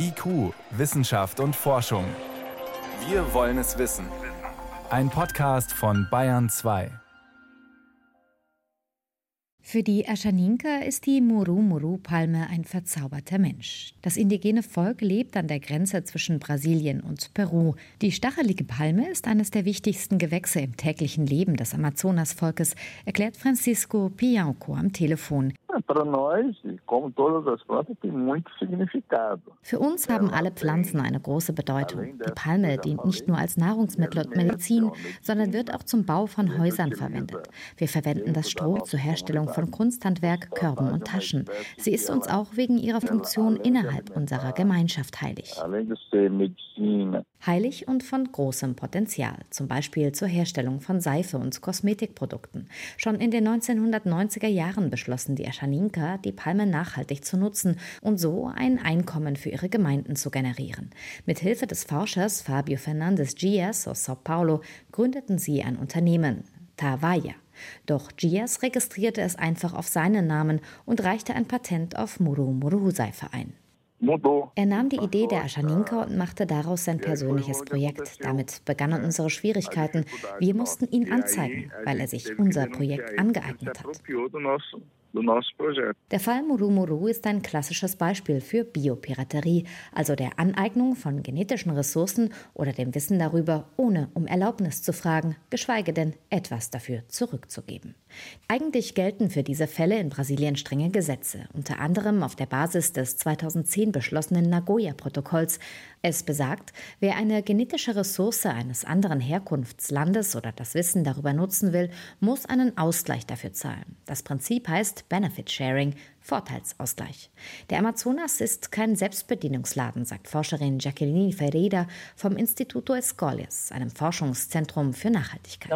IQ, Wissenschaft und Forschung. Wir wollen es wissen. Ein Podcast von Bayern 2. Für die Aschaninka ist die Muru-Muru-Palme ein verzauberter Mensch. Das indigene Volk lebt an der Grenze zwischen Brasilien und Peru. Die stachelige Palme ist eines der wichtigsten Gewächse im täglichen Leben des Amazonasvolkes, erklärt Francisco Pianco am Telefon. Für uns haben alle Pflanzen eine große Bedeutung. Die Palme dient nicht nur als Nahrungsmittel und Medizin, sondern wird auch zum Bau von Häusern verwendet. Wir verwenden das Stroh zur Herstellung von Kunsthandwerk, Körben und Taschen. Sie ist uns auch wegen ihrer Funktion innerhalb unserer Gemeinschaft heilig. Heilig und von großem Potenzial, zum Beispiel zur Herstellung von Seife und Kosmetikprodukten. Schon in den 1990er Jahren beschlossen die Aschaninka, die Palme nachhaltig zu nutzen und so ein Einkommen für ihre Gemeinden zu generieren. Mit Hilfe des Forschers Fabio Fernandes Dias aus Sao Paulo gründeten sie ein Unternehmen, Tawaya. Doch Gias registrierte es einfach auf seinen Namen und reichte ein Patent auf Muru Muru Seife ein. Er nahm die Idee der Aschaninka und machte daraus sein persönliches Projekt. Damit begannen unsere Schwierigkeiten. Wir mussten ihn anzeigen, weil er sich unser Projekt angeeignet hat. Der Fall Murumuru ist ein klassisches Beispiel für Biopiraterie, also der Aneignung von genetischen Ressourcen oder dem Wissen darüber, ohne um Erlaubnis zu fragen, geschweige denn etwas dafür zurückzugeben. Eigentlich gelten für diese Fälle in Brasilien strenge Gesetze, unter anderem auf der Basis des 2010 beschlossenen Nagoya-Protokolls. Es besagt, wer eine genetische Ressource eines anderen Herkunftslandes oder das Wissen darüber nutzen will, muss einen Ausgleich dafür zahlen. Das Prinzip heißt Benefit Sharing, Vorteilsausgleich. Der Amazonas ist kein Selbstbedienungsladen, sagt Forscherin Jacqueline Ferreira vom Instituto Escolias, einem Forschungszentrum für Nachhaltigkeit.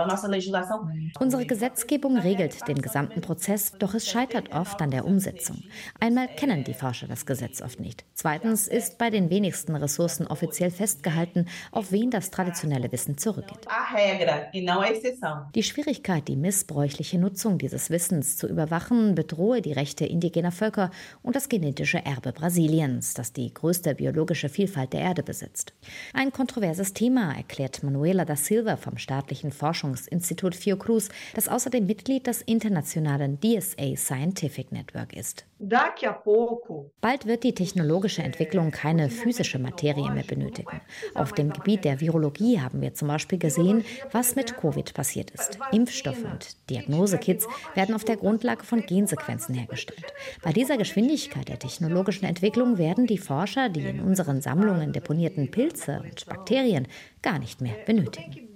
Unsere Gesetzgebung regelt den gesamten Prozess, doch es scheitert oft an der Umsetzung. Einmal kennen die Forscher das Gesetz oft nicht. Zweitens ist bei den wenigsten Ressourcen offiziell festgehalten, auf wen das traditionelle Wissen zurückgeht. Die Schwierigkeit, die missbräuchliche Nutzung dieses Wissens zu überwachen, bedrohe die Rechte indigener indigener Völker und das genetische Erbe Brasiliens, das die größte biologische Vielfalt der Erde besitzt. Ein kontroverses Thema, erklärt Manuela da Silva vom staatlichen Forschungsinstitut Fiocruz, das außerdem Mitglied des internationalen DSA Scientific Network ist. Bald wird die technologische Entwicklung keine physische Materie mehr benötigen. Auf dem Gebiet der Virologie haben wir zum Beispiel gesehen, was mit Covid passiert ist. Impfstoffe und Diagnosekits werden auf der Grundlage von Gensequenzen hergestellt. Bei dieser Geschwindigkeit der technologischen Entwicklung werden die Forscher die in unseren Sammlungen deponierten Pilze und Bakterien gar nicht mehr benötigen.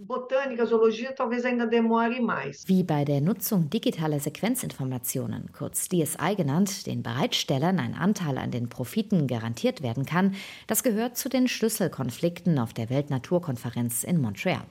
Wie bei der Nutzung digitaler Sequenzinformationen, kurz DSI genannt, den Bereitstellern ein Anteil an den Profiten garantiert werden kann, das gehört zu den Schlüsselkonflikten auf der Weltnaturkonferenz in Montreal.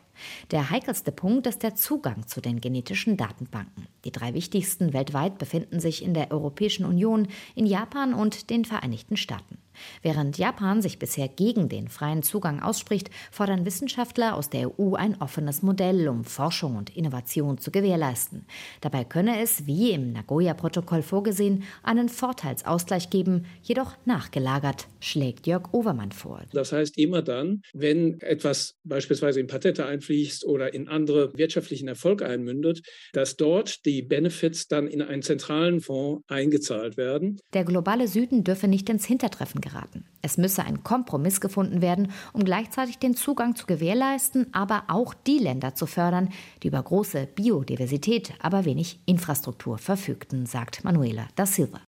Der heikelste Punkt ist der Zugang zu den genetischen Datenbanken. Die drei wichtigsten weltweit befinden sich in der Europäischen Union, in Japan und den Vereinigten Staaten. Während Japan sich bisher gegen den freien Zugang ausspricht, fordern Wissenschaftler aus der EU ein offenes Modell, um Forschung und Innovation zu gewährleisten. Dabei könne es, wie im Nagoya-Protokoll vorgesehen, einen Vorteilsausgleich geben, jedoch nachgelagert, schlägt Jörg Overmann vor. Das heißt, immer dann, wenn etwas beispielsweise in Patente einfließt oder in andere wirtschaftlichen Erfolg einmündet, dass dort die Benefits dann in einen zentralen Fonds eingezahlt werden. Der globale Süden dürfe nicht ins Hintertreffen geraten. Es müsse ein Kompromiss gefunden werden, um gleichzeitig den Zugang zu gewährleisten, aber auch die Länder zu fördern, die über große Biodiversität, aber wenig Infrastruktur verfügten, sagt Manuela da Silva.